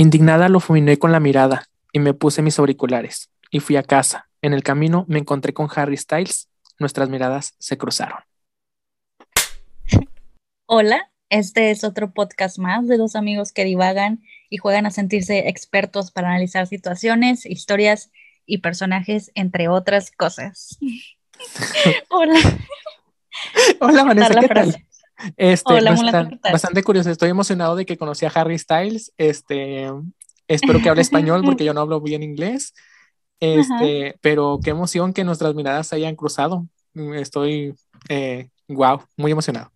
Indignada lo fulminé con la mirada y me puse mis auriculares y fui a casa. En el camino me encontré con Harry Styles. Nuestras miradas se cruzaron. Hola, este es otro podcast más de dos amigos que divagan y juegan a sentirse expertos para analizar situaciones, historias y personajes, entre otras cosas. Hola. Hola, Vanessa, ¿qué tal? Este, Hola, bastante, bastante curioso, estoy emocionado de que conocí a Harry Styles. Este, espero que hable español porque yo no hablo bien inglés. Este, pero qué emoción que nuestras miradas se hayan cruzado. Estoy, eh, wow, muy emocionado.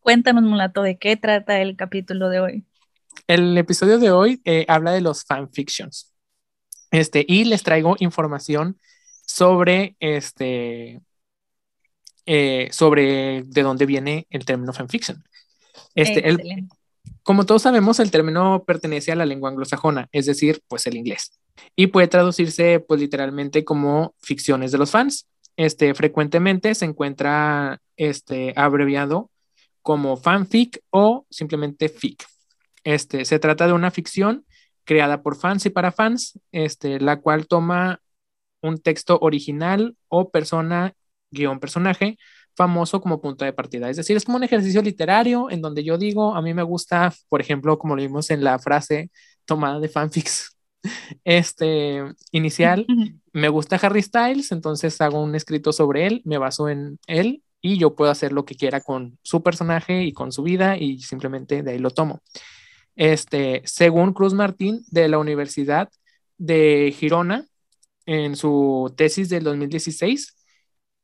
Cuéntanos, Mulato, ¿de qué trata el capítulo de hoy? El episodio de hoy eh, habla de los fanfictions. Este, y les traigo información sobre este, eh, sobre de dónde viene el término fanfiction. Este, el, como todos sabemos, el término pertenece a la lengua anglosajona, es decir, pues el inglés, y puede traducirse pues literalmente como ficciones de los fans. Este, frecuentemente se encuentra este, abreviado como fanfic o simplemente fic. Este, se trata de una ficción creada por fans y para fans, este, la cual toma un texto original o persona guion personaje famoso como punto de partida. Es decir, es como un ejercicio literario en donde yo digo, a mí me gusta, por ejemplo, como lo vimos en la frase tomada de fanfics este, inicial, me gusta Harry Styles, entonces hago un escrito sobre él, me baso en él y yo puedo hacer lo que quiera con su personaje y con su vida y simplemente de ahí lo tomo. Este, según Cruz Martín de la Universidad de Girona, en su tesis del 2016,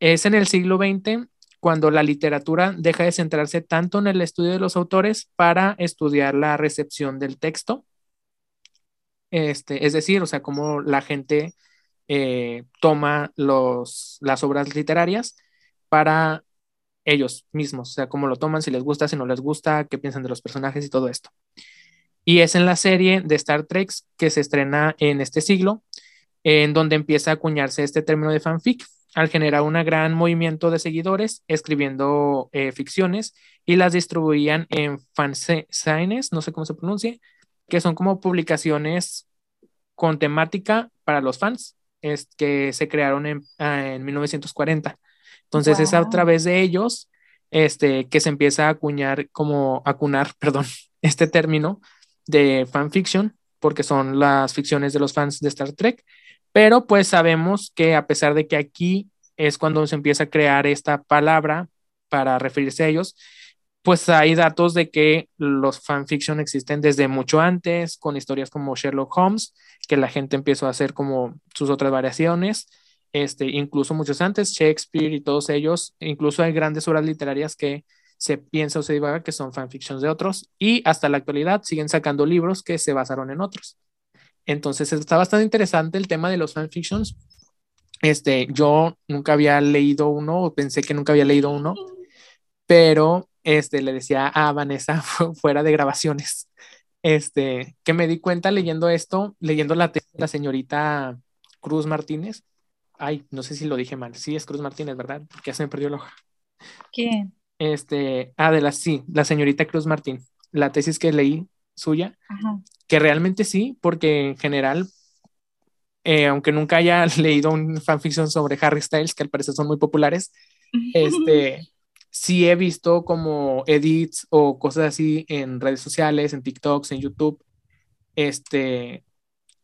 es en el siglo XX cuando la literatura deja de centrarse tanto en el estudio de los autores para estudiar la recepción del texto. Este, es decir, o sea, cómo la gente eh, toma los, las obras literarias para ellos mismos, o sea, cómo lo toman, si les gusta, si no les gusta, qué piensan de los personajes y todo esto. Y es en la serie de Star Trek que se estrena en este siglo, en donde empieza a acuñarse este término de fanfic, al generar un gran movimiento de seguidores escribiendo eh, ficciones y las distribuían en fanzines, no sé cómo se pronuncia, que son como publicaciones con temática para los fans, es, que se crearon en, ah, en 1940. Entonces es a través de ellos este, que se empieza a acuñar, como acunar, perdón, este término de fanfiction, porque son las ficciones de los fans de Star Trek, pero pues sabemos que a pesar de que aquí es cuando se empieza a crear esta palabra para referirse a ellos, pues hay datos de que los fanfiction existen desde mucho antes, con historias como Sherlock Holmes, que la gente empezó a hacer como sus otras variaciones, este, incluso muchos antes, Shakespeare y todos ellos, incluso hay grandes obras literarias que se piensa o se divaga que son fanfictions de otros, y hasta la actualidad siguen sacando libros que se basaron en otros. Entonces está bastante interesante el tema de los fanfictions. Este, yo nunca había leído uno, o pensé que nunca había leído uno, pero este, le decía a Vanessa fuera de grabaciones, este, que me di cuenta leyendo esto, leyendo la de la señorita Cruz Martínez. Ay, no sé si lo dije mal. Sí, es Cruz Martínez, ¿verdad? Porque ya se me perdió el ojo. ¿Quién? Este, ah, de la, sí, la señorita Cruz Martín. La tesis que leí suya, que realmente sí, porque en general, eh, aunque nunca haya leído un fanfiction sobre Harry Styles, que al parecer son muy populares, este, sí he visto como edits o cosas así en redes sociales, en TikToks, en YouTube, este,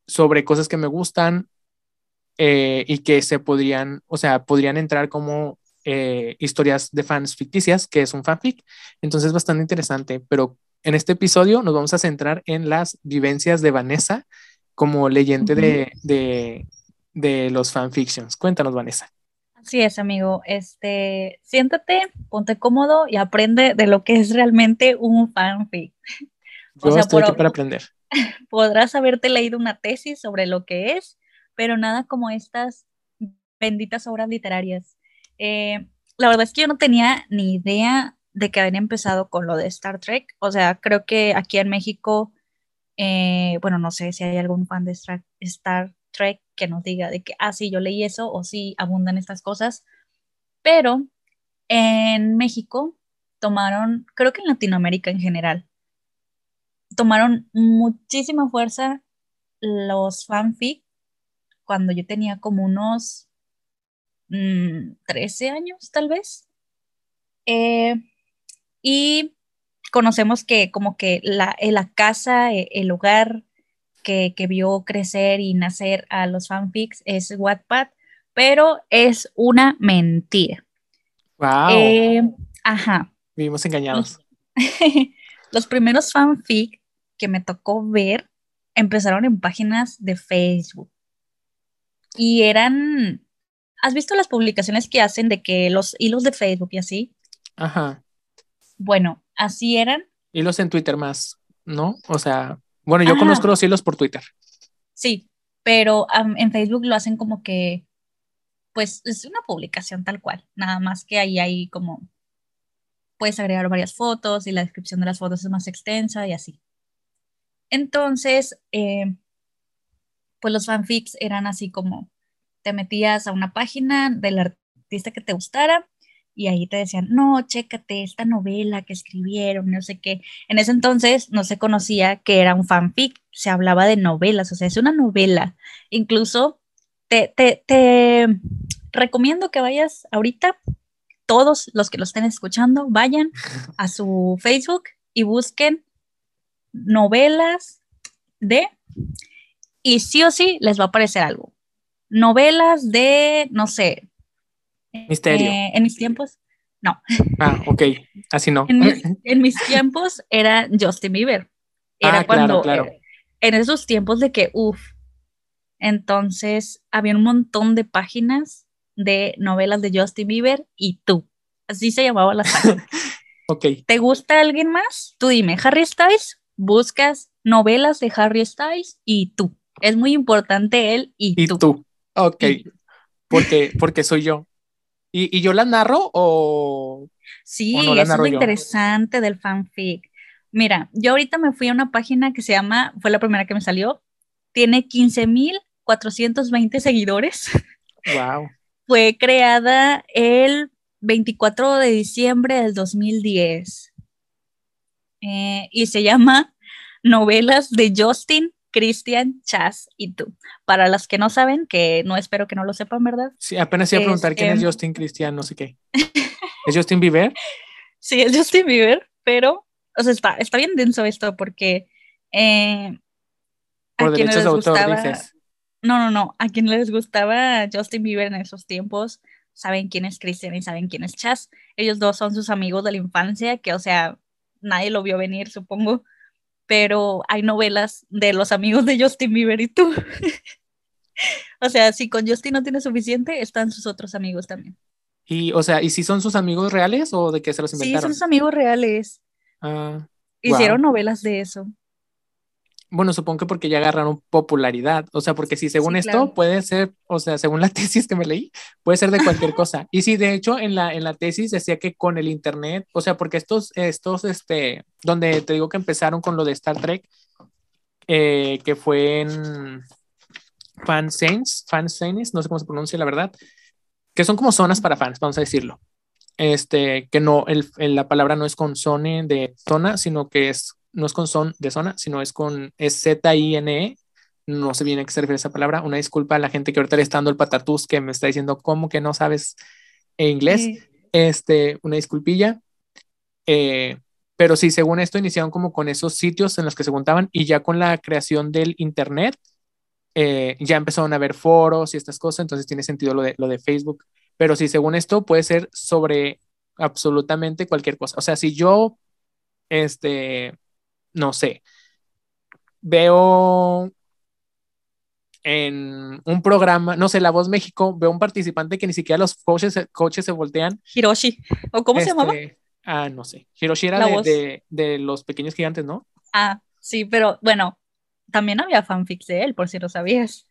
sobre cosas que me gustan eh, y que se podrían, o sea, podrían entrar como eh, historias de fans ficticias, que es un fanfic. Entonces, bastante interesante, pero en este episodio nos vamos a centrar en las vivencias de Vanessa como leyente de, de, de, los fanfictions. Cuéntanos, Vanessa. Así es, amigo. Este, siéntate, ponte cómodo y aprende de lo que es realmente un fanfic. Yo o sea, estoy aquí para aprender. Podrás haberte leído una tesis sobre lo que es, pero nada como estas benditas obras literarias. Eh, la verdad es que yo no tenía ni idea de que habían empezado con lo de Star Trek. O sea, creo que aquí en México, eh, bueno, no sé si hay algún fan de Star, Trek que nos diga de que, ah, sí, yo leí eso o sí abundan estas cosas. Pero en México tomaron, creo que en Latinoamérica en general, tomaron muchísima fuerza los fanfic cuando yo tenía como unos 13 mm, años, tal vez. Eh, y conocemos que como que la, la casa, e, el lugar que, que, vio crecer y nacer a los fanfics es Wattpad, pero es una mentira. Wow. Eh, ajá. Vivimos engañados. Los, primeros fanfic que me tocó ver empezaron en páginas de Facebook. Y eran. ¿Has visto las publicaciones que hacen de que los hilos de Facebook y así? Ajá. Bueno, así eran. Hilos en Twitter más, ¿no? O sea, bueno, yo conozco los hilos por Twitter. Sí, pero en Facebook lo hacen como que pues es una publicación tal cual, nada más que ahí hay como, puedes agregar varias fotos y la descripción de las fotos es más extensa y así. Entonces, eh, pues los fanfics eran así como, te metías a una página del artista que te gustara y ahí te decían, no, chécate esta novela que escribieron, no sé qué. En ese entonces no se conocía que era un fanfic, se hablaba de novelas, o sea, es una novela. Incluso te, recomiendo que vayas ahorita, todos los que lo estén escuchando, vayan a su Facebook y busquen novelas de, y sí o sí les va a aparecer algo. Novelas de, no sé. Misterio. Eh, en mis tiempos, no. Ah, ok, así no. En mis, tiempos era Justin Bieber. Era ah, cuando, claro, claro. en esos tiempos de que, uff, entonces, había un montón de páginas de novelas de Justin Bieber y tú. Así se llamaba la página. ok. ¿Te gusta alguien más? Tú dime, Harry Styles, buscas novelas de Harry Styles y tú. Es muy importante él y, y tú. Ok. Porque, porque soy yo. ¿Y, yo la narro o.? Sí, eso es lo interesante del fanfic. Mira, yo ahorita me fui a una página que se llama, fue la primera que me salió, tiene 15 mil 420 seguidores. Wow. Fue creada el 24 de diciembre del 2010. Eh, y se llama Novelas de Justin, Christian, Chas y tú. Para las que no saben, que no espero que no lo sepan, ¿verdad? Sí, apenas iba a preguntar quién es este, Justin, Christian, no sé qué. ¿Es Justin Bieber? Sí, es Justin Bieber, pero, o sea, está, está bien denso esto porque eh, por derechos de autor, dices. No, no, no. A quien les gustaba Justin Bieber en esos tiempos, saben quién es Christian y saben quién es Chas. Ellos dos son sus amigos de la infancia, que, o sea, nadie lo vio venir, supongo. Pero hay novelas de los amigos de Justin Bieber y tú. o sea, si con Justin no tiene suficiente, están sus otros amigos también. Y, o sea, ¿y si son sus amigos reales o de que se los inventaron? Sí, son sus amigos reales. Ah, Hicieron novelas de eso. Bueno, supongo que porque ya agarraron popularidad, o sea, porque si según esto puede ser, o sea, según la tesis que me leí, puede ser de cualquier cosa. Y sí, de hecho, en la, en la tesis decía que con el Internet, o sea, porque estos, estos, este, donde te digo que empezaron con lo de Star Trek, eh, que fue en fansains, fansains, no sé cómo se pronuncia la verdad, que son como zonas para fans, vamos a decirlo. Este, que no, el, la palabra no es con zone de zona, sino que es no es con son de zona, sino es con Z-I-N-E. No sé bien a qué se refiere esa palabra. Una disculpa a la gente que ahorita le está dando el patatús que me está diciendo cómo que no sabes inglés. Este, una disculpilla. Eh, pero sí, según esto, iniciaron como con esos sitios en los que se juntaban y ya con la creación del Internet, eh, ya empezaron a haber foros y estas cosas, entonces tiene sentido lo de, lo de Facebook. Pero sí, según esto, puede ser sobre absolutamente cualquier cosa. O sea, si yo, este, no sé, veo en un programa, no sé, La Voz México, veo un participante que ni siquiera los coaches, coaches se voltean. Hiroshi, ¿o cómo se llamaba? Este, ah, no sé. Hiroshi era de, de, los pequeños gigantes, ¿no? Ah, sí, pero bueno, también había fanfics de él, por si lo sabías.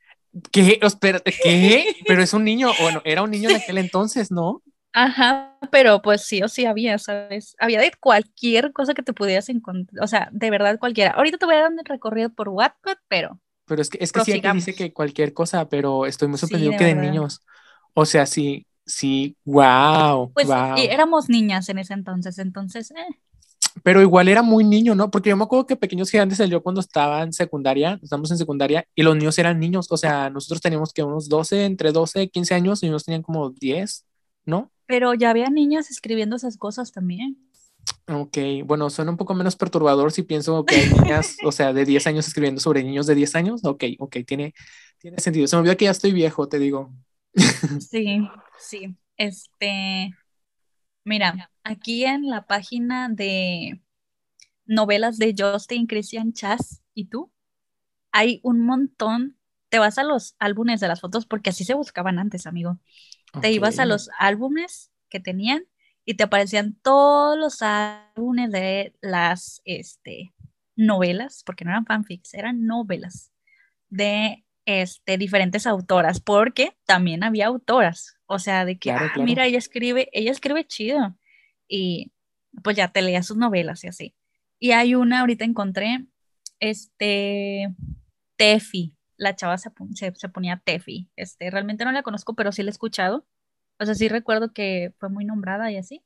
¿Qué? Espérate, ¿qué? Pero es un niño, bueno, era un niño en aquel entonces, ¿no? Ajá, pero pues sí o sí había, ¿sabes? Había de cualquier cosa que te pudieras encontrar, o sea, de verdad cualquiera. Ahorita te voy a dar un recorrido por Wattpad, pero... Pero es que, es que sí que dice que cualquier cosa, pero estoy muy sorprendido que de niños. O sea, sí, sí, wow. Pues éramos niñas en ese entonces, entonces, eh. Pero igual era muy niño, ¿no? Porque yo me acuerdo que Pequeños Gigantes salió cuando estaba en secundaria, estamos en secundaria, y los niños eran niños, o sea, nosotros teníamos que unos 12, entre 12 y 15 años, y ellos tenían como 10, ¿no? Pero ya había niñas escribiendo esas cosas también. Ok, bueno, suena un poco menos perturbador si pienso que hay niñas, o sea, de 10 años escribiendo sobre niños de 10 años. Ok, ok, tiene, tiene sentido. Se me olvidó que ya estoy viejo, te digo. Sí, sí. Este, mira, aquí en la página de novelas de Justin Christian Chas y tú, hay un montón. Te vas a los álbumes de las fotos porque así se buscaban antes, amigo. Te ibas a los álbumes que tenían y te aparecían todos los álbumes de las este, novelas, porque no eran fanfics, eran novelas de este, diferentes autoras, porque también había autoras, o sea, de que, ah, mira, ella escribe, ella escribe chido, y pues ya te leía sus novelas y así. Y hay una, ahorita encontré, este, Tefi, la chava se, se, ponía Tefi, este, realmente no la conozco, pero sí la he escuchado, o sea, sí recuerdo que fue muy nombrada y así.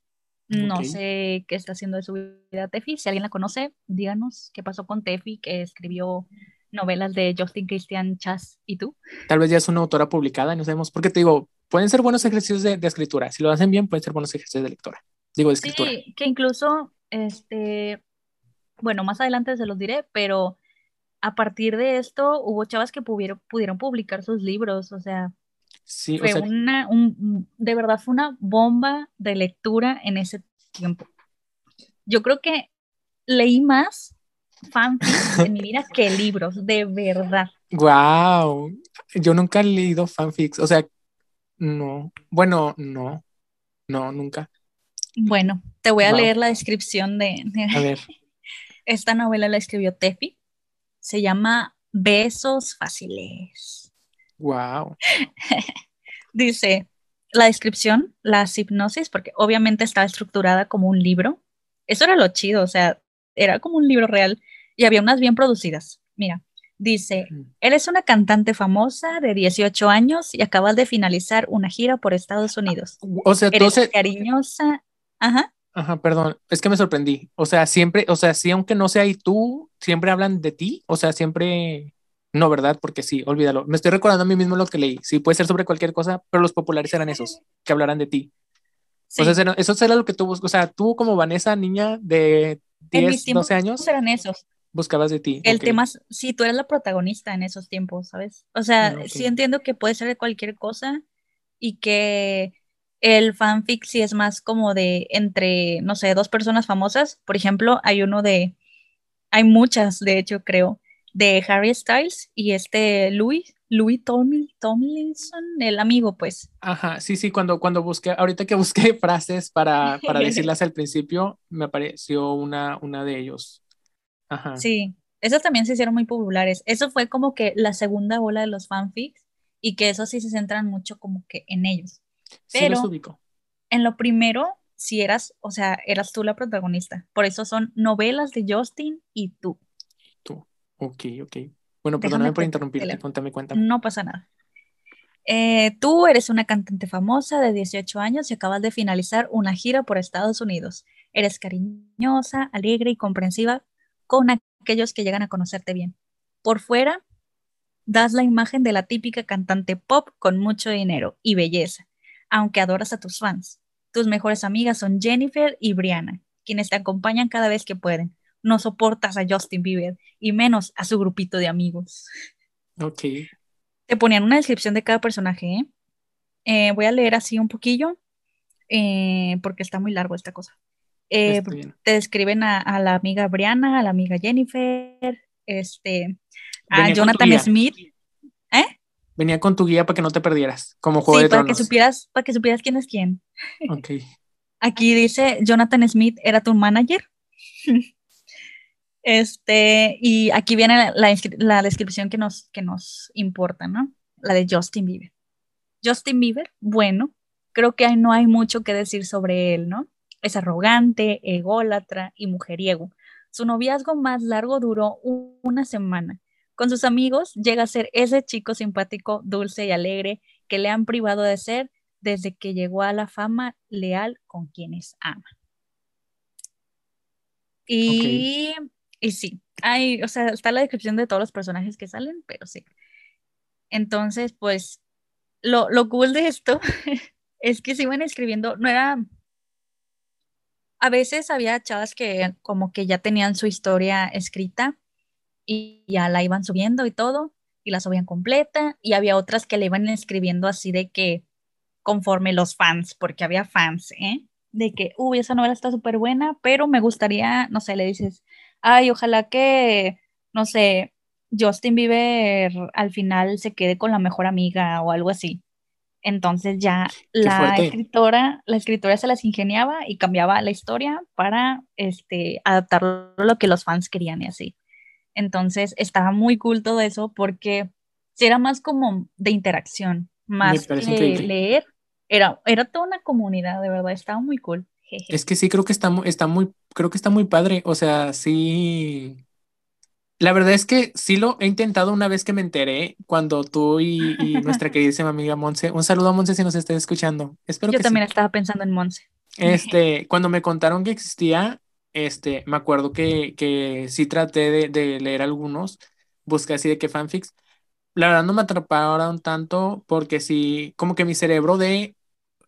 No sé qué está haciendo de su vida Tefi. Si alguien la conoce, díganos qué pasó con Tefi, que escribió novelas de Justin Christian Chas y tú. Tal vez ya es una autora publicada, no sabemos. Porque te digo, pueden ser buenos ejercicios de, escritura. Si lo hacen bien, pueden ser buenos ejercicios de lectora. Digo, de escritura. Sí, que incluso, este, bueno, más adelante se los diré, pero a partir de esto hubo chavas que pudieron, pudieron publicar sus libros, o sea, Sí, fue una, un, de verdad fue una bomba de lectura en ese tiempo. Yo creo que leí más fanfics en mi vida que libros, de verdad. Wow, yo nunca he leído fanfics, o sea, no, bueno, no, no, nunca. Bueno, te voy a leer la descripción de, A ver. Esta novela la escribió Tefi. Se llama Besos Fáciles. Wow. Dice, la descripción, la hipnosis, porque obviamente estaba estructurada como un libro. Eso era lo chido, o sea, era como un libro real y había unas bien producidas. Mira, dice, eres una cantante famosa de 18 años y acabas de finalizar una gira por Estados Unidos. O sea, eres cariñosa. Ajá. Ajá, perdón, es que me sorprendí. O sea, siempre, o sea, sí, aunque no sea y tú, siempre hablan de ti, o sea, siempre no, ¿verdad? Porque sí, olvídalo. Me estoy recordando a mí mismo lo que leí. Sí, puede ser sobre cualquier cosa, pero los populares eran esos, que hablaran de ti. O sea, eso era lo que tú buscas. O sea, tú como Vanessa, niña de 10, 12 años. eran esos. Buscabas de ti. El tema, sí, tú eres la protagonista en esos tiempos, ¿sabes? O sea, ah, sí entiendo que puede ser de cualquier cosa y que el fanfic sí es más como de entre, no sé, dos personas famosas. Por ejemplo, hay uno de, hay muchas, de hecho, creo, de Harry Styles y este Louis, Louis Tomlinson, el amigo, pues. Ajá, sí, sí, cuando, cuando busqué, ahorita que busqué frases para, para decirlas al principio, me apareció una, una de ellos. Ajá. Sí, esas también se hicieron muy populares. Eso fue como que la segunda ola de los fanfics y que eso sí se centran mucho como que en ellos. Pero en lo primero, si eras, o sea, eras tú la protagonista. Por eso son novelas de Justin y tú. Ok, ok. Bueno, perdóname por interrumpirte, cuéntame, cuéntame. No pasa nada. Eh, tú eres una cantante famosa de 18 años y acabas de finalizar una gira por Estados Unidos. Eres cariñosa, alegre y comprensiva con aquellos que llegan a conocerte bien. Por fuera, das la imagen de la típica cantante pop con mucho dinero y belleza, aunque adoras a tus fans. Tus mejores amigas son Jennifer y Brianna, quienes te acompañan cada vez que pueden no soportas a Justin Bieber y menos a su grupito de amigos. Ok. Te ponían una descripción de cada personaje. ¿eh? Eh, voy a leer así un poquillo eh, porque está muy largo esta cosa. te describen a, la amiga Brianna, a la amiga Jennifer, este, a Jonathan Smith. Venía con tu guía para que no te perdieras, como juego de para que supieras, para que supieras quién es quién. Ok. Aquí dice Jonathan Smith era tu manager. Este, y aquí viene la, descripción que nos, que nos importa, ¿no? La de Justin Bieber. Justin Bieber, bueno, creo que no hay mucho que decir sobre él, ¿no? Es arrogante, ególatra y mujeriego. Su noviazgo más largo duró una semana. Con sus amigos llega a ser ese chico simpático, dulce y alegre que le han privado de ser desde que llegó a la fama leal con quienes ama. Y, y sí, hay, o sea, está la descripción de todos los personajes que salen, pero sí. Entonces, pues, lo, lo cool de esto es que se iban escribiendo, no era... A veces había chavas que como que ya tenían su historia escrita y ya la iban subiendo y todo, y la subían completa, y había otras que le iban escribiendo así de que conforme los fans, porque había fans, ¿eh? De que, uy, esa novela está súper buena, pero me gustaría, no sé, le dices, ay, ojalá que, no sé, Justin Bieber al final se quede con la mejor amiga o algo así. Entonces ya la escritora, la escritora se las ingeniaba y cambiaba la historia para este, adaptarlo a lo que los fans querían y así. Entonces estaba muy cool todo eso porque era más como de interacción, más que leer. Era, era toda una comunidad, de verdad, estaba muy cool. Es que sí, creo que está, está muy, creo que está muy padre. O sea, sí. La verdad es que sí lo he intentado una vez que me enteré, cuando tú y, nuestra queridísima amiga Monse, un saludo a Monse si nos está escuchando. Espero Yo también estaba pensando en Monse. Este, cuando me contaron que existía, este, me acuerdo que, que sí traté de, leer algunos, busqué así de que fanfics. La verdad no me atraparon tanto porque sí, como que mi cerebro de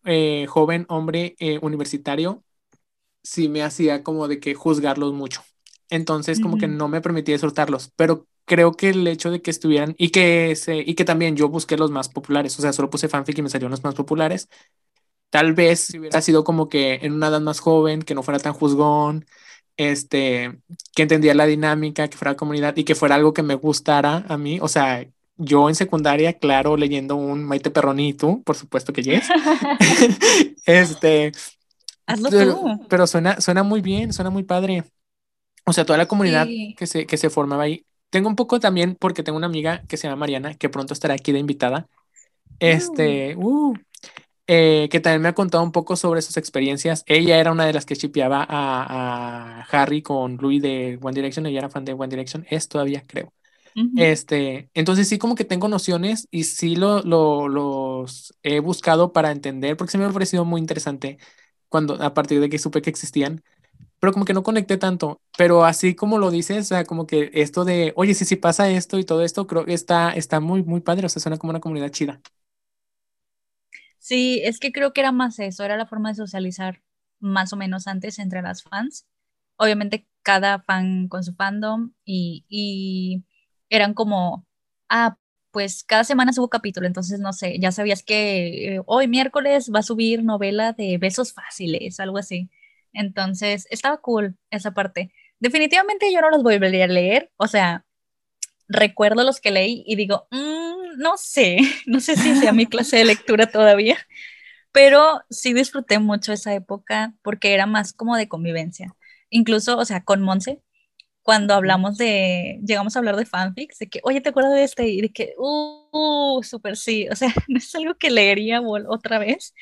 eh, joven hombre eh, universitario sí me hacía como de que juzgarlos mucho. Entonces como que no me permitía disfrutarlos, pero creo que el hecho de que estuvieran y que, se, y que también yo busqué los más populares, o sea, solo puse fanfic y me salieron los más populares, Tal vez si hubiera sido como que en una edad más joven, que no fuera tan juzgón, este, que entendía la dinámica, que fuera comunidad y que fuera algo que me gustara a mí. O sea, yo en secundaria, claro, leyendo un Maite Perronito, por supuesto que yes. este. Hazlo pero, tú. Pero suena, suena muy bien, suena muy padre. O sea, toda la comunidad que, se, que se formaba ahí. Tengo un poco también, porque tengo una amiga que se llama Mariana, que pronto estará aquí de invitada. Este, uh, eh, que también me ha contado un poco sobre sus experiencias. Ella era una de las que chipeaba a, Harry con Louis de One Direction, ella era fan de One Direction, es todavía creo. Este, entonces sí como que tengo nociones y sí lo, los he buscado para entender porque se me ha parecido muy interesante cuando a partir de que supe que existían, pero como que no conecté tanto, pero así como lo dices, o sea, como que esto de, oye, si sí, sí pasa esto y todo esto, creo que está, está muy, muy padre, o sea, suena como una comunidad chida. Sí, es que creo que era más eso, era la forma de socializar más o menos antes entre las fans. Obviamente cada fan con su fandom y, eran como, ah, pues cada semana subo capítulo, entonces no sé, ya sabías que eh, hoy miércoles va a subir novela de besos fáciles, algo así. Entonces estaba cool esa parte. Definitivamente yo no los voy a leer, o sea, recuerdo los que leí y digo, mm, no sé, no sé si sea mi clase de lectura todavía, pero sí disfruté mucho esa época porque era más como de convivencia. Incluso, o sea, con Monse, cuando hablamos de, llegamos a hablar de fanfics, de que, oye, ¿te acuerdas de este? Y de que, uh, súper sí, o sea, no es algo que leería otra vez,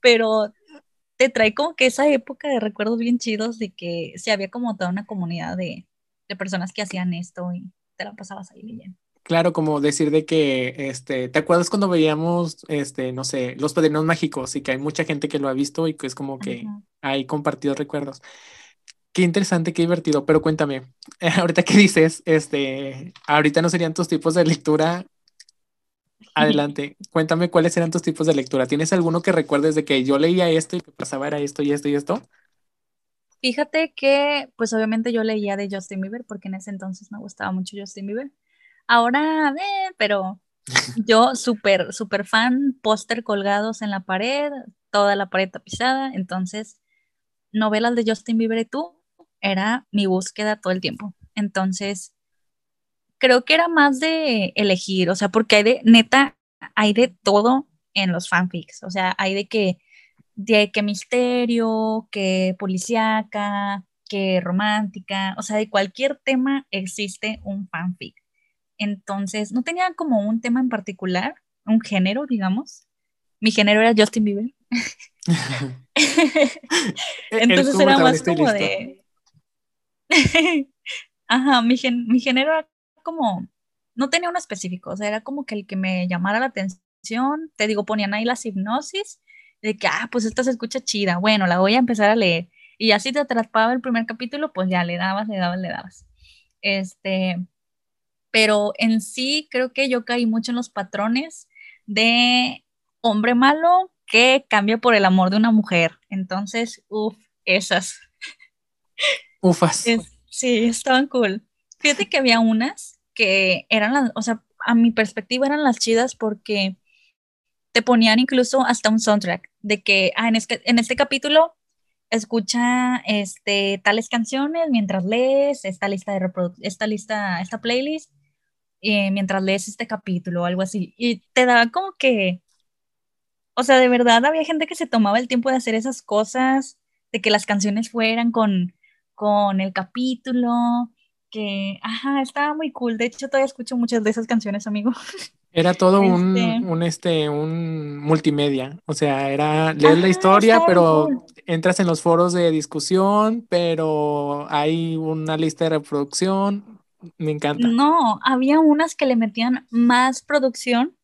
pero te trae como que esa época de recuerdos bien chidos de que se había como toda una comunidad de, de personas que hacían esto y te la pasabas ahí leyendo. Claro, como decir de que, este, ¿te acuerdas cuando veíamos, este, no sé, Los Padrinos Mágicos y que hay mucha gente que lo ha visto y que es como que hay compartidos recuerdos? Qué interesante, qué divertido, pero cuéntame, ahorita que dices, este, ahorita no serían tus tipos de lectura. Adelante, cuéntame cuáles eran tus tipos de lectura. ¿Tienes alguno que recuerdes de que yo leía esto y que pasaba era esto y esto y esto? Fíjate que, pues obviamente yo leía de Justin Bieber porque en ese entonces me gustaba mucho Justin Bieber. Ahora, eh, pero yo súper, súper fan, póster colgados en la pared, toda la pared tapizada. Entonces, novelas de Justin Bieber y tú era mi búsqueda todo el tiempo. Entonces, creo que era más de elegir, o sea, porque hay de, neta, hay de todo en los fanfics. O sea, hay de que de que misterio, que policíaca, que romántica, o sea, de cualquier tema existe un fanfic. Entonces, no tenía como un tema en particular, un género, digamos. Mi género era Justin Bieber. Entonces era más como de... Ajá, mi, mi género era como... No tenía uno específico, o sea, era como que el que me llamara la atención, te digo, ponían ahí las hipnosis de que, ah, pues esta se escucha chida, bueno, la voy a empezar a leer. Y así te atrapaba el primer capítulo, pues ya le dabas, le dabas, le dabas. Este, pero en sí creo que yo caí mucho en los patrones de hombre malo que cambia por el amor de una mujer. Entonces, uff, esas. Ufas. sí, estaban cool. Fíjate que había unas que eran las, o sea, a mi perspectiva eran las chidas porque te ponían incluso hasta un soundtrack de que, ah, en este, en este capítulo escucha este, tales canciones mientras lees esta lista de esta lista, esta playlist, eh, mientras lees este capítulo o algo así. Y te daba como que, o sea, de verdad había gente que se tomaba el tiempo de hacer esas cosas, de que las canciones fueran con, con el capítulo, que, ajá, estaba muy cool. De hecho, todavía escucho muchas de esas canciones, amigo. Era todo un, este un, este, un multimedia. O sea, era leer la historia, pero entras en los foros de discusión, pero hay una lista de reproducción. Me encanta. No, había unas que le metían más producción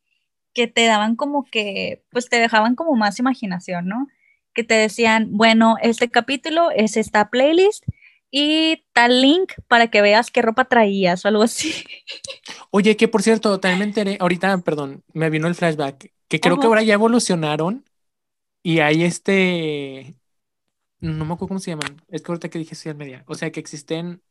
que te daban como que, pues te dejaban como más imaginación, ¿no? Que te decían, bueno, este capítulo es esta playlist y tal link para que veas qué ropa traías o algo así. Oye, que por cierto, también me enteré, ahorita, perdón, me vino el flashback, que creo que ahora ya evolucionaron y hay este, no me acuerdo cómo se llaman, es que ahorita que dije social media, o sea, que existen,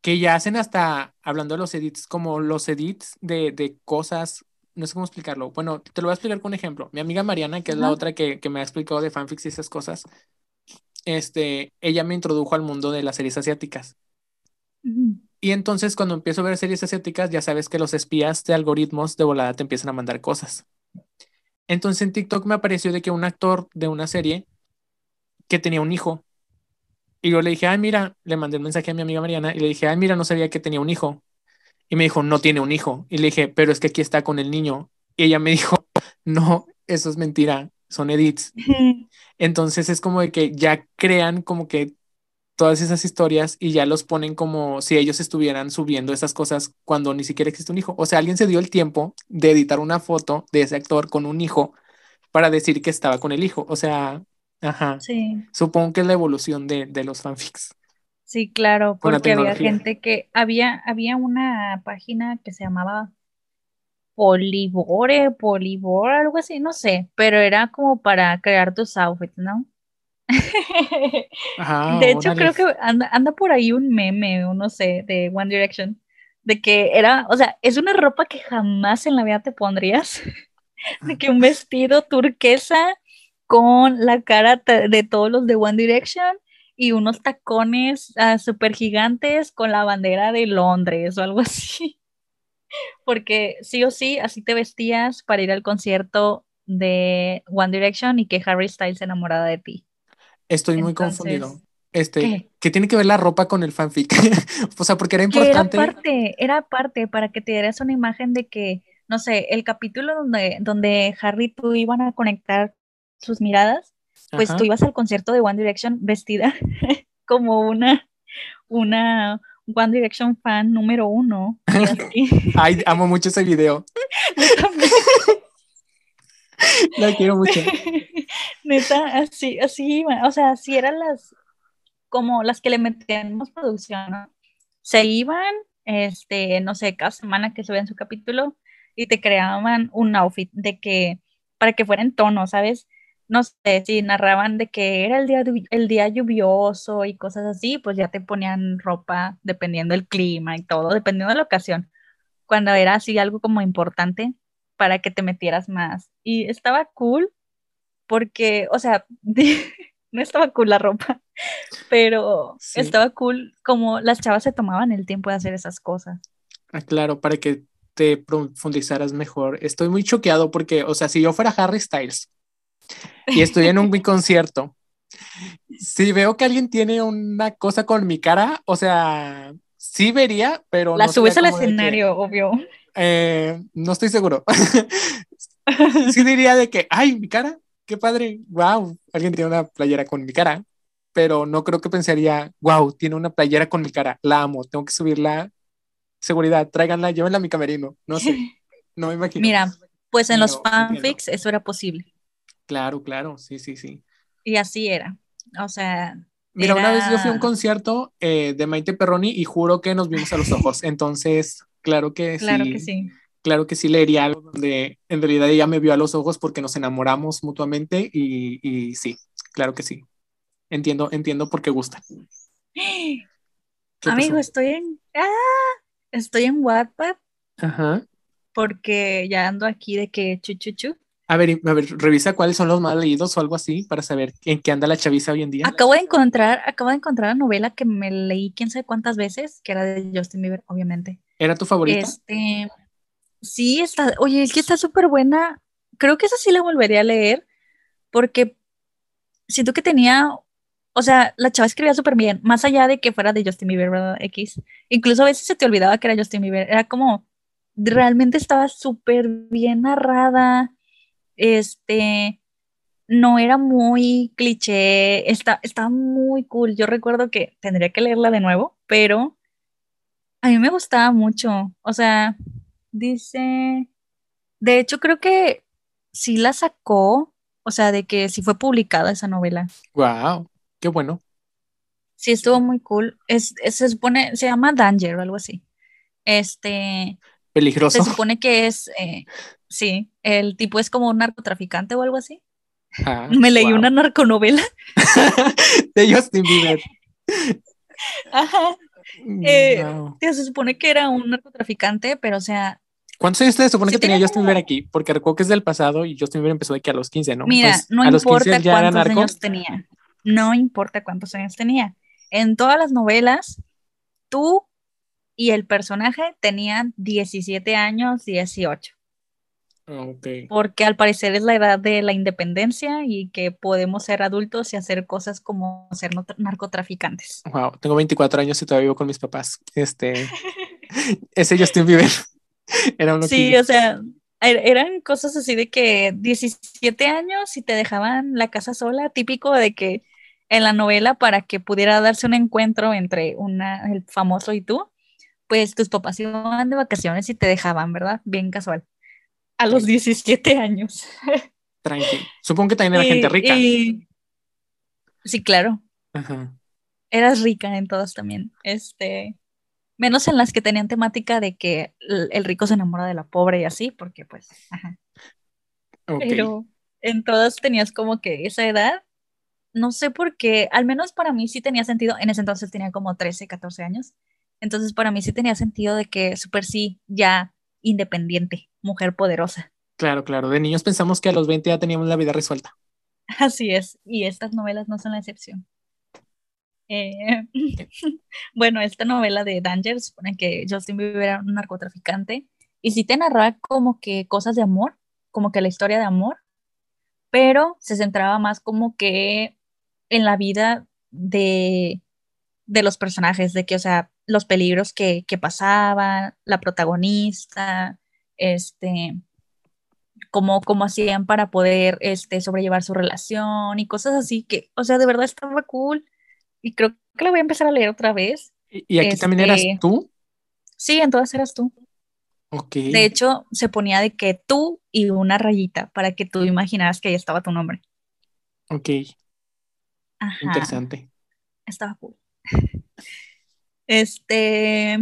que ya hacen hasta, hablando de los edits, como los edits de, de cosas, no sé cómo explicarlo. Bueno, te lo voy a explicar con un ejemplo. Mi amiga Mariana, que es la otra que, que me ha explicado de fanfics y esas cosas, este, ella me introdujo al mundo de las series asiáticas. Y entonces cuando empiezo a ver series asiáticas, ya sabes que los espías de algoritmos de volada te empiezan a mandar cosas. Entonces en TikTok me apareció de que un actor de una serie que tenía un hijo. Y yo le dije, ay, mira, le mandé un mensaje a mi amiga Mariana y le dije, ay, mira, no sabía que tenía un hijo. Y me dijo, no tiene un hijo. Y le dije, pero es que aquí está con el niño. Y ella me dijo, no, eso es mentira son edits. Entonces es como de que ya crean como que todas esas historias y ya los ponen como si ellos estuvieran subiendo esas cosas cuando ni siquiera existe un hijo. O sea, alguien se dio el tiempo de editar una foto de ese actor con un hijo para decir que estaba con el hijo. O sea, ajá. Sí. Supongo que es la evolución de, de los fanfics. Sí, claro, porque había gente que había, había una página que se llamaba Polibore, Polibor, algo así, no sé, pero era como para crear tus outfits, ¿no? de hecho, creo que anda, anda, por ahí un meme, o no sé, de One Direction, de que era, o sea, es una ropa que jamás en la vida te pondrías, de que un vestido turquesa con la cara de todos los de One Direction y unos tacones uh, ah, super gigantes con la bandera de Londres o algo así porque sí o sí, así te vestías para ir al concierto de One Direction y que Harry Styles se enamorada de ti. Estoy muy confundido. Este, ¿qué? tiene que ver la ropa con el fanfic? o sea, porque era importante. era parte, era parte para que te dieras una imagen de que, no sé, el capítulo donde, donde Harry y tú iban a conectar sus miradas, pues tú ibas al concierto de One Direction vestida como una, una, One Direction fan número uno. Ay, amo mucho ese video. La quiero mucho. Neta, así, así, o sea, así eran las, como las que le metíamos producción, ¿no? Se iban, este, no sé, cada semana que se en su capítulo y te creaban un outfit de que, para que fuera en tono, ¿sabes? No sé, si narraban de que era el día, el día lluvioso y cosas así, pues ya te ponían ropa dependiendo del clima y todo, dependiendo de la ocasión. Cuando era así algo como importante para que te metieras más. Y estaba cool porque, o sea, no estaba cool la ropa, pero estaba cool como las chavas se tomaban el tiempo de hacer esas cosas. Ah, claro, para que te profundizaras mejor. Estoy muy choqueado porque, o sea, si yo fuera Harry Styles, y estoy en un concierto. Si veo que alguien tiene una cosa con mi cara, o sea, sí vería, pero... La subes al escenario, obvio. Eh, no estoy seguro. sí diría de que, ay, mi cara, qué padre, wow, alguien tiene una playera con mi cara, pero no creo que pensaría, wow, tiene una playera con mi cara, la amo, tengo que subirla. Seguridad, tráiganla, llévenla a mi camerino, no sé, no me imagino. Mira, pues en los fanfics eso era posible. Claro, claro, sí, sí, sí. Y así era. O sea. Mira, una vez yo fui a un concierto eh, de Maite Perroni y juro que nos vimos a los ojos. Entonces, claro que Claro sí. que sí. Claro que sí leería algo donde en realidad ella me vio a los ojos porque nos enamoramos mutuamente y, y sí, claro que sí. Entiendo, entiendo por qué gusta. ¿Qué Amigo, pasó? estoy en. ¡Ah! Estoy en Wattpad Ajá. porque ya ando aquí de que chu chu chu. A ver, a ver, revisa cuáles son los más leídos o algo así para saber en qué anda la chaviza hoy en día. Acabo de encontrar, acabo de encontrar la novela que me leí quién sabe cuántas veces, que era de Justin Bieber, obviamente. ¿Era tu favorita? Este, sí, está, oye, es que está súper buena. Creo que esa sí la volvería a leer porque siento que tenía, o sea, la chava escribía súper bien, más allá de que fuera de Justin Bieber, ¿verdad? X. Incluso a veces se te olvidaba que era Justin Bieber. Era como, realmente estaba súper bien narrada. Este, no era muy cliché, está, estaba muy cool. Yo recuerdo que tendría que leerla de nuevo, pero a mí me gustaba mucho. O sea, dice, de hecho creo que sí la sacó, o sea, de que sí fue publicada esa novela. Wow, qué bueno. Sí estuvo muy cool. Es, es- se supone, se llama Danger o algo así. Este, se Peligroso. supone que es, eh, sí, el tipo es como un narcotraficante o algo así. Ah, Me leí wow. una narconovela. de Justin Bieber. Ajá. Eh, Wow. Tío, se supone que era un narcotraficante, pero o sea, ¿Cuántos años te supone que tenía Justin Bieber aquí? Porque recuerdo que es del pasado y Justin Bieber empezó de que a los 15, ¿no? mira, no a los 15 importa él ya era cuántos narco. años tenía. No importa cuántos años tenía. En todas las novelas, tú y el personaje tenían 17 años, 18. Ah, Ok. Porque al parecer es la edad de la independencia y que podemos ser adultos y hacer cosas como ser narcotraficantes. Wow, tengo 24 años y todavía vivo con mis papás. Este, ese Justin Bieber era uno Sí, o sea, er- eran cosas así de que 17 años y te dejaban la casa sola, típico de que en la novela para que pudiera darse un encuentro entre una, el famoso y tú, pues tus papás iban de vacaciones y te dejaban, ¿verdad? Bien casual. A los 17 años. tranqui. Supongo que también era gente rica. y- Sí, claro. Ajá. Eras rica en todas también. Este, menos en las que tenían temática de que el, rico se enamora de la pobre y así, porque pues, ajá. Pero en todas tenías como que esa edad. No sé por qué, al menos para mí sí tenía sentido. En ese entonces tenía como 13, 14 años. Entonces para mí sí tenía sentido de que súper sí, ya independiente, mujer poderosa. Claro, claro. De niños pensamos que a los 20 ya teníamos la vida resuelta. Así es, y estas novelas no son la excepción. Eh, bueno, esta novela de Danger supone que Justin Bieber era un narcotraficante y sí te narraba como que cosas de amor, como que la historia de amor, pero se centraba más como que en la vida de, de los personajes, de que, o sea, los peligros que, que pasaban, la protagonista, este, cómo, cómo hacían para poder este, sobrellevar su relación y cosas así que, o sea, de verdad estaba cool. Y creo que la voy a empezar a leer otra vez. Y y aquí también eras Este- tú. Sí, en todas eras tú. Ok. De hecho, se ponía de que tú y una rayita para que tú imaginaras que ahí estaba tu nombre. Ok. Ajá. Interesante. Estaba cool. Este,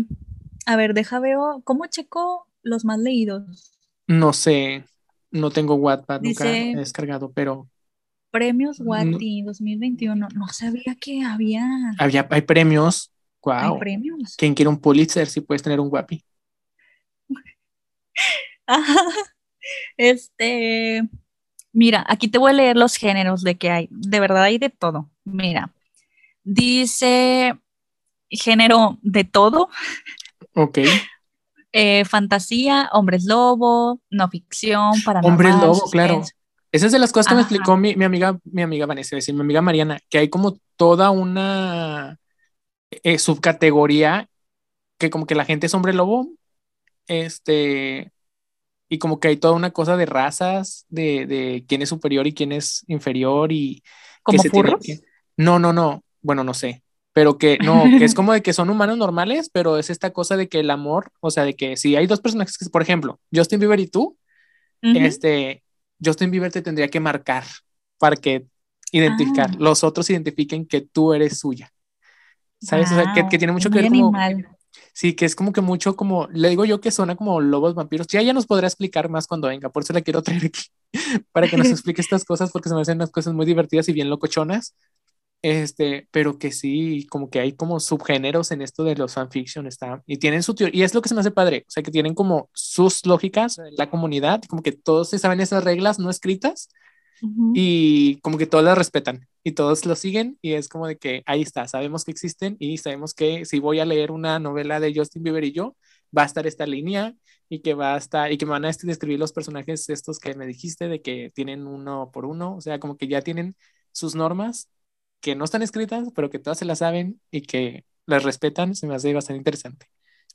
a ver, deja veo, ¿cómo checo los más leídos? No sé. No tengo Wattpad, nunca he descargado, pero Premios No. Wati 2021. No sabía que había había, hay premios. hay Wow. premios. Quien quiere un Pulitzer, si puedes tener un Guapi. Ajá. Este, mira, aquí te voy a leer los géneros de que hay. De verdad hay de todo. Mira, dice género de todo, Ok. eh, fantasía, hombres lobo, no ficción, paranormal, Hombres lobo, claro. Esa es de las cosas que me explicó mi, mi amiga, mi amiga Vanessa, es decir, mi amiga Mariana, que hay como toda una eh, subcategoría que como que la gente es hombre lobo, este, y como que hay toda una cosa de razas, de, de quién es superior y quién es inferior y ¿Como tiene furros? No, no, no, bueno, no sé, pero que no, que es como de que son humanos normales, pero es esta cosa de que el amor, o sea, de que si hay dos personajes que, por ejemplo, Justin Bieber y tú, Ujú. este, Justin Bieber te tendría que marcar para que identificar, Ah. los otros identifiquen que tú eres suya. ¿Sabes? O sea, que, que tiene mucho que ver como... animal. Sí, que es como que mucho como, le digo yo que suena como lobos vampiros. Ya ella nos podrá explicar más cuando venga, por eso la quiero traer aquí, para que nos explique estas cosas, porque se me hacen unas cosas muy divertidas y bien locochonas. Este, pero que sí, como que hay como subgéneros en esto de los fanfiction, está, y tienen su teoría, y es lo que se me hace padre, o sea, que tienen como sus lógicas, la comunidad, como que todos se saben esas reglas no escritas, y como que todos las respetan y todos lo siguen y es como de que ahí está, sabemos que existen y sabemos que si voy a leer una novela de Justin Bieber y yo, va a estar esta línea y que va a estar y que me van a este, describir los personajes estos que me dijiste de que tienen uno por uno, o sea, como que ya tienen sus normas que no están escritas, pero que todas se las saben y que las respetan, se me hace bastante interesante.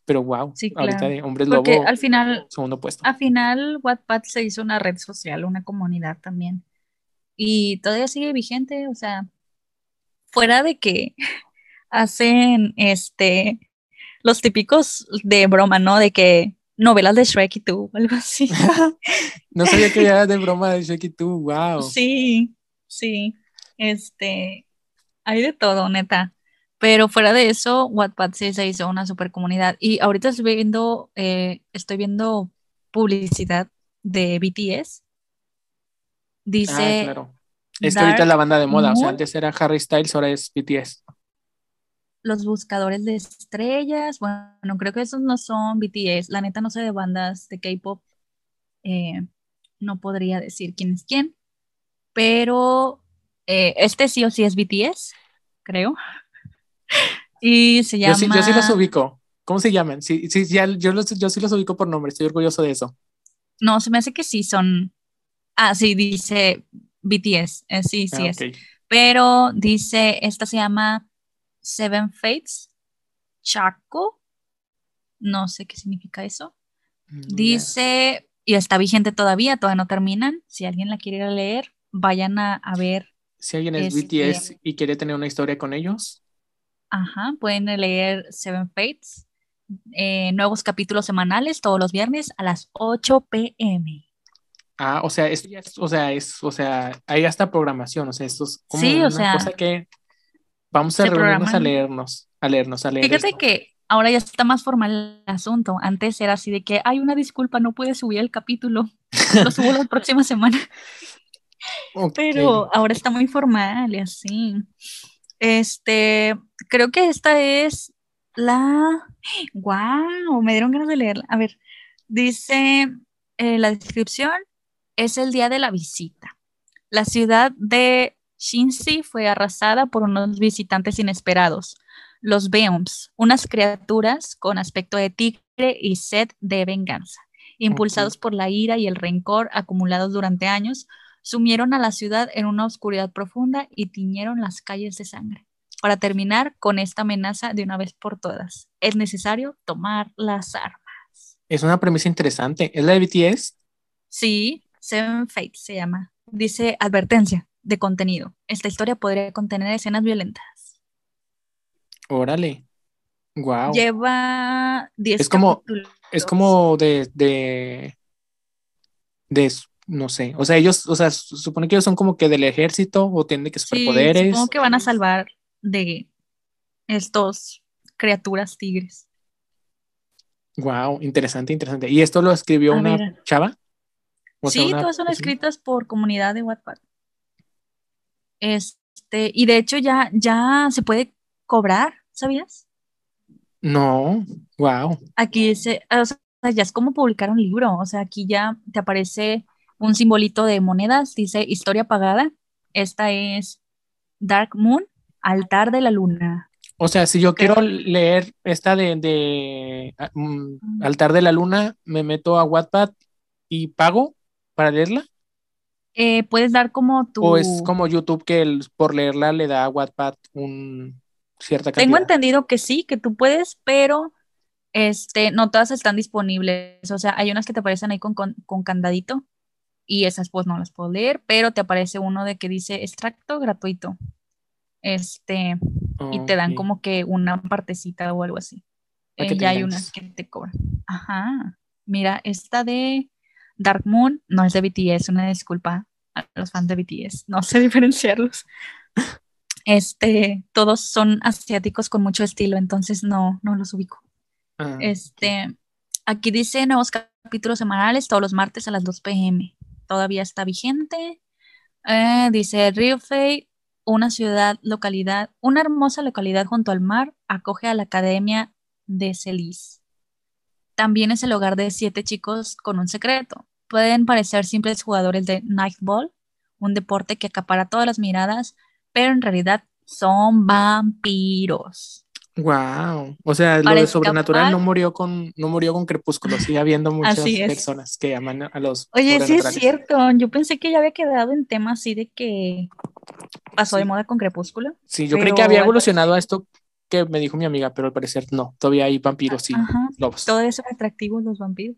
Pero wow, Sí, ahorita claro. de hombres Porque lobo, al final, segundo puesto. al final, Wattpad se hizo una red social, una comunidad también. Y todavía sigue vigente, o sea, fuera de que hacen este los típicos de broma, ¿no? De que novelas de Shrek y tú, algo así. No sabía que era de broma de Shaki tú, wow. Sí, sí. Este, hay de todo, neta. Pero fuera de eso, Wattpad sí se hizo una super comunidad. Y ahorita estoy viendo, eh, estoy viendo publicidad de BTS. Dice, Ah, claro. Es que ahorita es la banda de moda, o sea, antes era Harry Styles, ahora es BTS. los buscadores de estrellas. Bueno, creo que esos no son BTS. La neta no sé de bandas de K-pop. Eh, no podría decir quién es quién. Pero eh, este sí o sí es BTS, creo. Y se Yo sí, llama. yo sí los ubico. ¿Cómo se llaman? Sí, sí, ya, yo, los, yo sí los ubico por nombre, estoy orgulloso de eso. No, se me hace que sí son. Ah, sí, dice BTS. eh, sí, sí Ah, es. Pero dice, esta se llama Seven Fates Chaco. No sé qué significa eso. Mm, Dice, y está vigente todavía, todavía no terminan. Si alguien la quiere leer, vayan a, a ver. Si alguien es este- BTS y quiere tener una historia con ellos, Ajá, pueden leer Seven Fates. eh, nuevos capítulos semanales todos los viernes a las 8 pm. ah, o sea, esto ya es, o sea, es, o sea, hay hasta programación, o sea, esto es como Sí, o una sea, cosa que vamos a reunirnos a programan. leernos, a leernos, a leer Fíjate esto. que ahora ya está más formal el asunto. Antes era así de que hay una disculpa, no puedes subir el capítulo. Lo subo la próxima semana. Pero ahora está muy formal y así. Este, creo que esta es la. ¡Wow! Me dieron ganas de leerla. A ver, dice eh, la descripción: es el día de la visita. La ciudad de Shinsi fue arrasada por unos visitantes inesperados, los Beoms, unas criaturas con aspecto de tigre y sed de venganza. Impulsados por la ira y el rencor acumulados durante años, sumieron a la ciudad en una oscuridad profunda y tiñeron las calles de sangre. Para terminar con esta amenaza de una vez por todas, es necesario tomar las armas. Es una premisa interesante. ¿Es la de BTS? Sí, Seven Fates se llama. Dice advertencia de contenido. Esta historia podría contener escenas violentas. Órale. Wow. Lleva 10 Es como-. Es como de, de, de, no sé, o sea, ellos, o sea, su- supone que ellos son como que del ejército o tienen que Sí, superpoderes. supongo que van a salvar de estos criaturas tigres. Wow, interesante, interesante. ¿Y esto lo escribió A una ver. chava? O sea, Sí, una todas son escritas por comunidad de Wattpad. Este, y de hecho ya, ya se puede cobrar, ¿sabías? No, wow. Aquí dice, o sea, ya es como publicar un libro, o sea, aquí ya te aparece un simbolito de monedas, dice historia pagada. Esta es Dark Moon, altar de la luna. O sea, si yo quiero leer esta de, de ah, mm, Altar de la Luna, me meto a Wattpad y pago para leerla. Eh, puedes dar como tu... ¿O es como YouTube que el- por leerla le da a Wattpad un cierta Tengo cantidad? entendido que sí, que tú puedes, pero este, no todas están disponibles. O sea, hay unas que te aparecen ahí con, con, con candadito y esas pues no las puedo leer, pero te aparece uno de que dice extracto gratuito. Este, y te dan Ok. como que una partecita o algo así. Eh, ya hay unas que te cobran. Ajá. Mira, esta de Dark Moon no es de BTS, una disculpa. a los fans de BTS. No sé diferenciarlos. Este, todos son asiáticos con mucho estilo, entonces no, no los ubico. Ah, Este, aquí dice nuevos capítulos semanales todos los martes a las 2 pm. Todavía está vigente. Eh, dice Riofei, una ciudad, localidad, una hermosa localidad junto al mar, acoge a la Academia de Celis. También es el hogar de siete chicos con un secreto. Pueden parecer simples jugadores de Nightball, un deporte que acapara todas las miradas, pero en realidad son vampiros. Wow. O sea, lo de sobrenatural no murió con, no murió con Crepúsculo. Sigue habiendo muchas personas que aman a los Oye, sí es cierto. Yo pensé que ya había quedado en tema así de que pasó de moda con Crepúsculo. Sí, yo creí Pero que había evolucionado a esto que me dijo mi amiga, pero al parecer no. Todavía hay vampiros y Ajá. lobos. Todo eso atractivos los vampiros.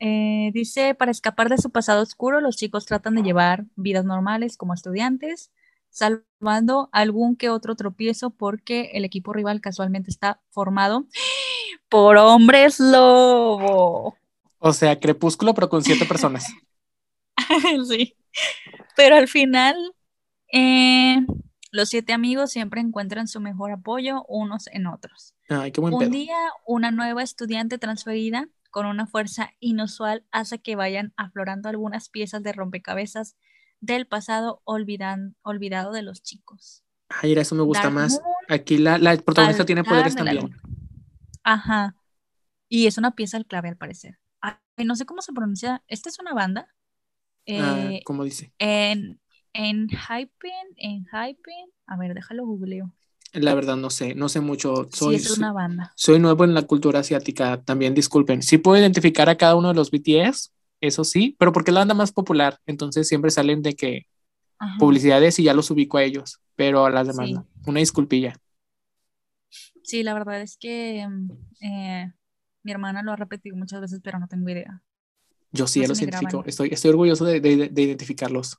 Eh, dice, para escapar de su pasado oscuro, los chicos tratan de llevar vidas normales como estudiantes, salvando algún que otro tropiezo porque el equipo rival casualmente está formado por hombres lobo. O sea, Crepúsculo, pero con siete personas. Sí. Pero al final, eh, los siete amigos siempre encuentran su mejor apoyo unos en otros. Ay, qué buen Un pedo. día, una nueva estudiante transferida con una fuerza inusual hace que vayan aflorando algunas piezas de rompecabezas del pasado olvidan- olvidado de los chicos. Ay, eso me gusta más. Aquí la, la protagonista tiene poderes también. Ajá. Y es una pieza clave al parecer. Ay, no sé cómo se pronuncia. Esta es una banda. Ah, Eh, como dice. en, en Hypen, en Hypen. A ver, déjalo googleo. La verdad no sé, no sé mucho. Soy, sí, es una banda. soy nuevo en la cultura asiática, también disculpen. Sí puedo identificar a cada uno de los BTS, eso sí, pero porque es la banda más popular, entonces siempre salen de que Ajá. publicidades y ya los ubico a ellos, pero a las demás Sí. no. Una disculpilla. Sí, la verdad es que mm, eh, mi hermana lo ha repetido muchas veces, pero no tengo idea. Yo sí No ya los identifico. Estoy, estoy orgulloso de, de- de identificarlos.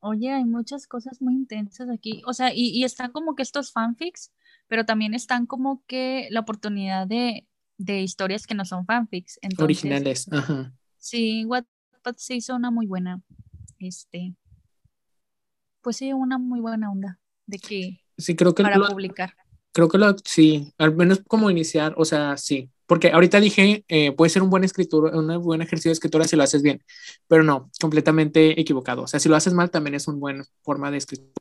Oye, hay muchas cosas muy intensas aquí. O sea, y, y están como que estos fanfics, pero también están como que la oportunidad de, de historias que no son fanfics. Entonces, Originales. Ajá. Sí, Wattpad se hizo una muy buena, este, pues sí, una muy buena onda de que Sí, creo que para lo, publicar. creo que lo, sí, al menos como iniciar, o sea, sí. Porque ahorita dije, eh, puede ser un buen escritor, un buen ejercicio de escritura si lo haces bien, pero no, completamente equivocado. O sea, si lo haces mal también es una buena forma de escritura.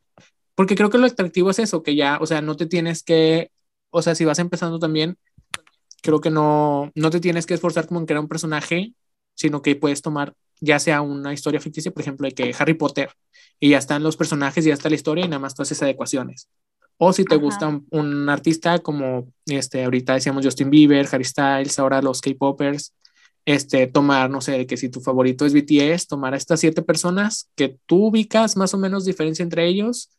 Porque creo que lo atractivo es eso, que ya, o sea, no te tienes que, o sea, si vas empezando también, creo que no, no te tienes que esforzar como en crear un personaje, sino que puedes tomar ya sea una historia ficticia, por ejemplo, de que Harry Potter, y ya están los personajes, ya está la historia y nada más tú haces adecuaciones. O si te Ajá. gusta un, un artista como este, ahorita decíamos Justin Bieber, Harry Styles, ahora los K-Popers, este, tomar, no sé, que si tu favorito es BTS, tomar a estas siete personas que tú ubicas más o menos diferencia entre ellos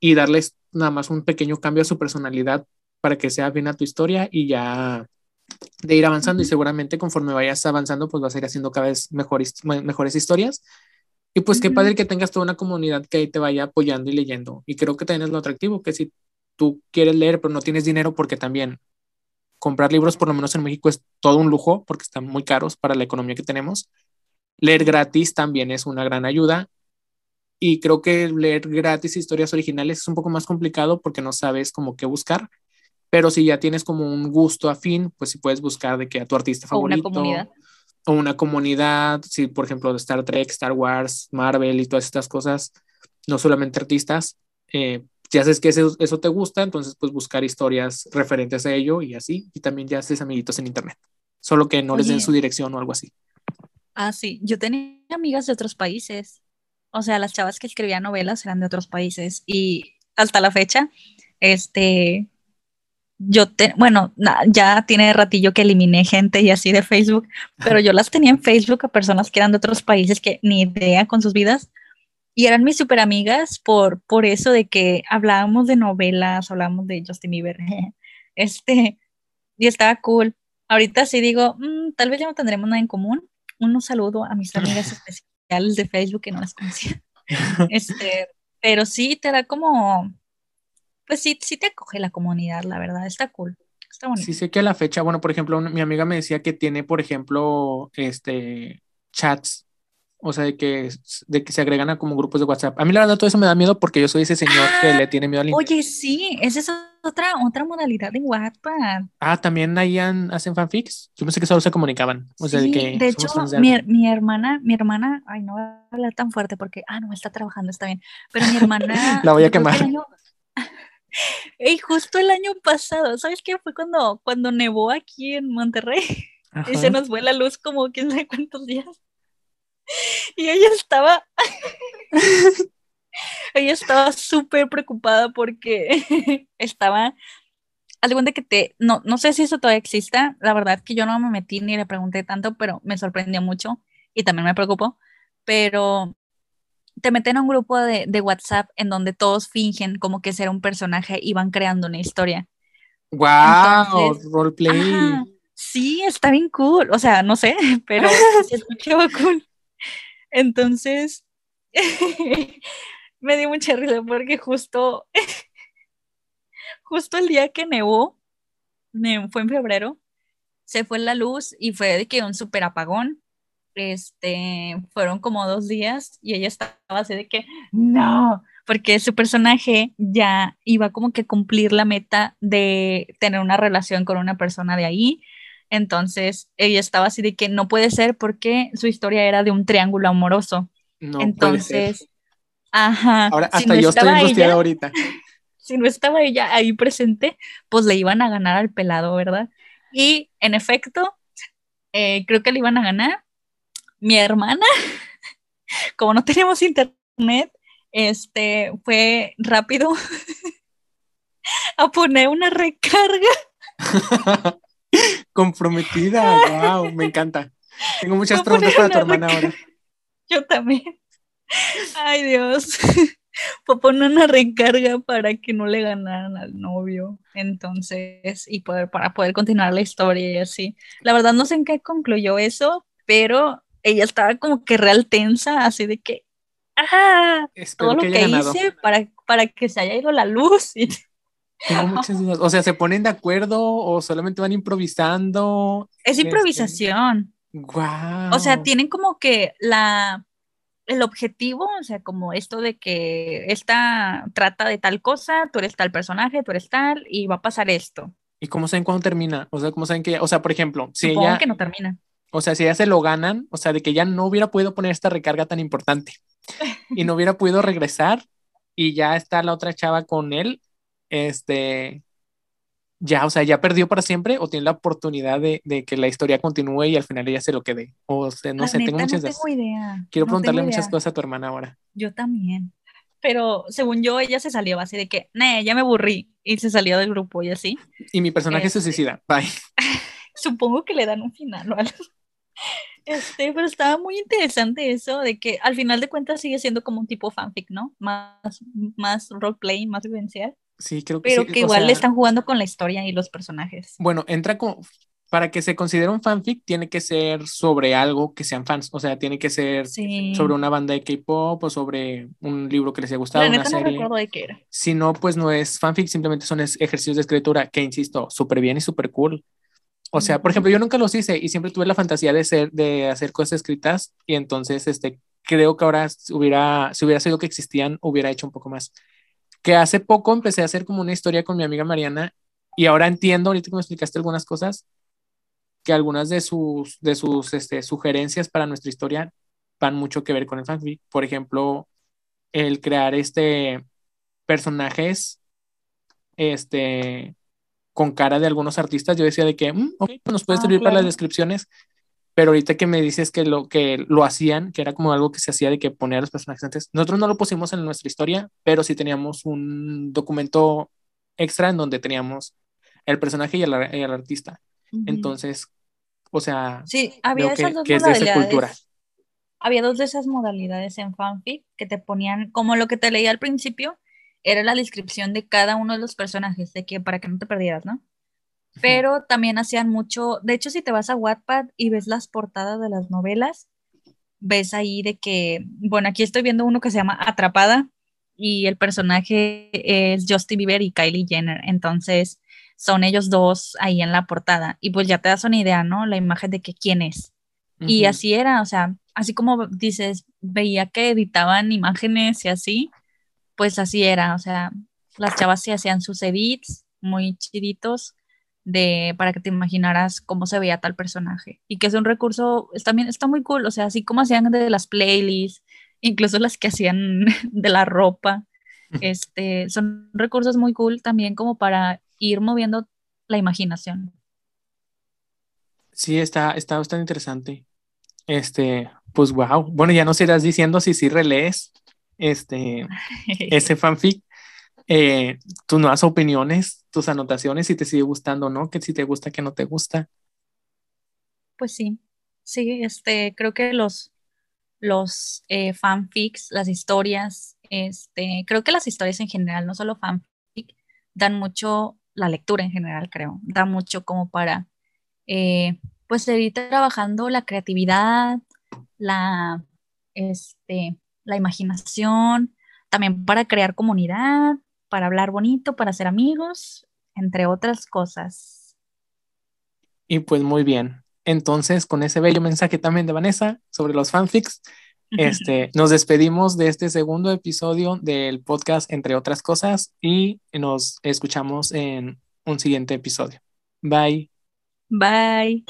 y darles nada más un pequeño cambio a su personalidad para que sea bien a tu historia y ya de ir avanzando y seguramente conforme vayas avanzando pues vas a ir haciendo cada vez mejores, me- mejores historias. Y pues qué padre que tengas toda una comunidad que ahí te vaya apoyando y leyendo. Y creo que también es lo atractivo que si tú quieres leer pero no tienes dinero porque también comprar libros por lo menos en México es todo un lujo porque están muy caros para la economía que tenemos. Leer gratis también es una gran ayuda. Y creo que leer gratis historias originales es un poco más complicado porque no sabes como qué buscar pero si ya tienes como un gusto afín, pues si puedes buscar de que a tu artista O una favorito comunidad. o una comunidad, si por ejemplo de Star Trek, Star Wars, Marvel y todas estas cosas, no solamente artistas, eh, ya sabes que eso, eso te gusta, entonces pues buscar historias referentes a ello y así, y también ya haces amiguitos en internet, solo que no les den su dirección o algo así. Ah, sí, yo tenía amigas de otros países. O sea, las chavas que escribían novelas eran de otros países y hasta la fecha, este, yo te, bueno, na- ya tiene ratillo que eliminé gente y así de Facebook, pero yo las tenía en Facebook a personas que eran de otros países que ni idea con sus vidas y eran mis super amigas por, por eso de que hablábamos de novelas, hablábamos de Justin Bieber, este, y estaba cool. Ahorita sí digo, "Mm, tal vez ya no tendremos nada en común. Un saludo a mis amigas especiales de Facebook que no las conocía. Este, pero sí te da como, pues sí, sí te acoge la comunidad, la verdad, está cool, está bonito. Sí sé que a la fecha, bueno, por ejemplo, mi amiga me decía que tiene, por ejemplo, este, chats o sea, de que, de que se agregan a como grupos de WhatsApp. A mí la verdad todo eso me da miedo porque yo soy ese señor que le tiene miedo al internet. Oye, sí, esa es otra, otra modalidad de WhatsApp. Ah, también ahí han- hacen fanfics. Yo pensé que solo se comunicaban. O sea, de Sí, que de hecho, de mi, mi hermana, mi hermana, ay, no voy a hablar tan fuerte porque, ah, no, está trabajando, está bien, pero mi hermana... La voy a el quemar. año- Ey, justo el año pasado, ¿sabes qué? Fue cuando, cuando nevó aquí en Monterrey y se Ajá. nos fue la luz como quién sabe cuántos días. Y ella estaba, ella estaba súper preocupada porque estaba, haz de que te, no, no sé si eso todavía exista, la verdad que yo no me metí ni le pregunté tanto, pero me sorprendió mucho y también me preocupó, pero te meten a un grupo de, de WhatsApp en donde todos fingen como que ser un personaje y van creando una historia. ¡Wow! Entonces, roleplay. Ajá, sí, está bien cool. O sea, no sé, pero se escuchaba cool. Entonces, me dio mucha risa porque justo, justo el día que nevó, ne- fue en febrero, se fue la luz y fue de que un súper apagón. Este, fueron como dos días y ella estaba así de que, no, porque su personaje ya iba como que a cumplir la meta de tener una relación con una persona de ahí. Entonces ella estaba así de que no puede ser porque su historia era de un triángulo amoroso. No. Entonces, ajá, Ahora si hasta no yo estoy angustiada ella, ahorita. si no estaba ella ahí presente, pues le iban a ganar al pelado, ¿verdad? Y en efecto, eh, creo que le iban a ganar. Mi hermana, como no teníamos internet, este, fue rápido a poner una recarga. Comprometida. ¡Wow! Me encanta. Tengo muchas preguntas para tu hermana ahora. Yo también. Ay, Dios. Fue poner una recarga para que no le ganaran al novio. Entonces, y poder, para poder continuar la historia y así. La verdad no sé en qué concluyó eso, pero ella estaba como que real tensa, así de que, ah, Espero todo lo que que, hice para, para que se haya ido la luz. Y, Tengo muchas dudas. O sea, ¿se ponen de acuerdo o solamente van improvisando? es Este, improvisación. ¡Wow! O sea, tienen como que la, el objetivo, o sea, como esto de que esta trata de tal cosa, tú eres tal personaje, tú eres tal, y va a pasar esto. ¿Y cómo saben cuándo termina? O sea, ¿cómo saben que, o sea, por ejemplo, si Supongo ella, que no termina. O sea, si ella se lo ganan, o sea, de que ya no hubiera podido poner esta recarga tan importante y no hubiera podido regresar y ya está la otra chava con él, este, ya, o sea, ya perdió para siempre o tiene la oportunidad de, de que la historia continúe y al final ella se lo quede. O sea, no La sé, tengo muchas no dudas. tengo idea. Quiero no preguntarle muchas cosas a tu hermana ahora. Yo también. Pero según yo, ella se salió así de que, nah, ya me aburrí. Y se salió del grupo y así. Y mi personaje se Este. suicida. Bye. Supongo que le dan un final o algo. Este, pero estaba muy interesante eso de que al final de cuentas sigue siendo como un tipo fanfic, ¿no? Más, más roleplay, más vivencial. Sí, creo que Pero sí. que o igual le están jugando con la historia y los personajes. Bueno, entra como, para que se considere un fanfic, tiene que ser sobre algo que sean fans. O sea, tiene que ser Sí. sobre una banda de K-pop o sobre un libro que les haya gustado, La una neta no serie. recuerdo de qué era. Si no, pues no es fanfic, simplemente son ejercicios de escritura que, insisto, súper bien y súper cool. O sea, por ejemplo, yo nunca los hice y siempre tuve la fantasía de ser, de hacer cosas escritas y entonces, este, creo que ahora hubiera, si hubiera sido que existían, hubiera hecho un poco más. Que hace poco empecé a hacer como una historia con mi amiga Mariana y ahora entiendo, ahorita que me explicaste algunas cosas, que algunas de sus, de sus este, sugerencias para nuestra historia van mucho que ver con el fanfic. Por ejemplo, el crear este personajes este con cara de algunos artistas, yo decía de que "Mm, ok, pues nos puede Ah, servir para las descripciones, pero ahorita que me dices que lo que lo hacían, que era como algo que se hacía de que poner a los personajes antes, nosotros no lo pusimos en nuestra historia, pero sí teníamos un documento extra en donde teníamos el personaje y el, ar- y el artista. Entonces, o sea, Sí, había veo que, esas dos que es de esa cultura. Había dos de esas modalidades en fanfic que te ponían, como lo que te leía al principio, era la descripción de cada uno de los personajes, de que para que no te perdieras, ¿no? Pero también hacían mucho, de hecho, si te vas a Wattpad y ves las portadas de las novelas, ves ahí de que, bueno, aquí estoy viendo uno que se llama Atrapada y el personaje es Justin Bieber y Kylie Jenner, entonces son ellos dos ahí en la portada y pues ya te das una idea, ¿no? La imagen de que quién es. Y así era, o sea, así como dices, veía que editaban imágenes y así, pues así era, o sea, las chavas se hacían sus edits muy chiditos de para que te imaginaras cómo se veía tal personaje. Y que es un recurso también está muy cool o sea así como hacían de las playlists incluso las que hacían de la ropa este son recursos muy cool también como para ir moviendo la imaginación. Sí está está bastante interesante. Este pues wow bueno ya nos irás diciendo si sí relees este ese fanfic eh, tus nuevas opiniones, tus anotaciones, si te sigue gustando o no, que si te gusta, que no te gusta. Pues sí, sí, este, creo que los, los eh, fanfics, las historias, este, creo que las historias en general, no solo fanfic, dan mucho, la lectura en general, creo, da mucho como para, eh, pues, seguir trabajando la creatividad, la, este, la imaginación, también para crear comunidad, para hablar bonito, para ser amigos, entre otras cosas. Y pues muy bien. Entonces, con ese bello mensaje también de Vanessa sobre los fanfics, este, nos despedimos de este segundo episodio del podcast, entre otras cosas, y nos escuchamos en un siguiente episodio. Bye. Bye.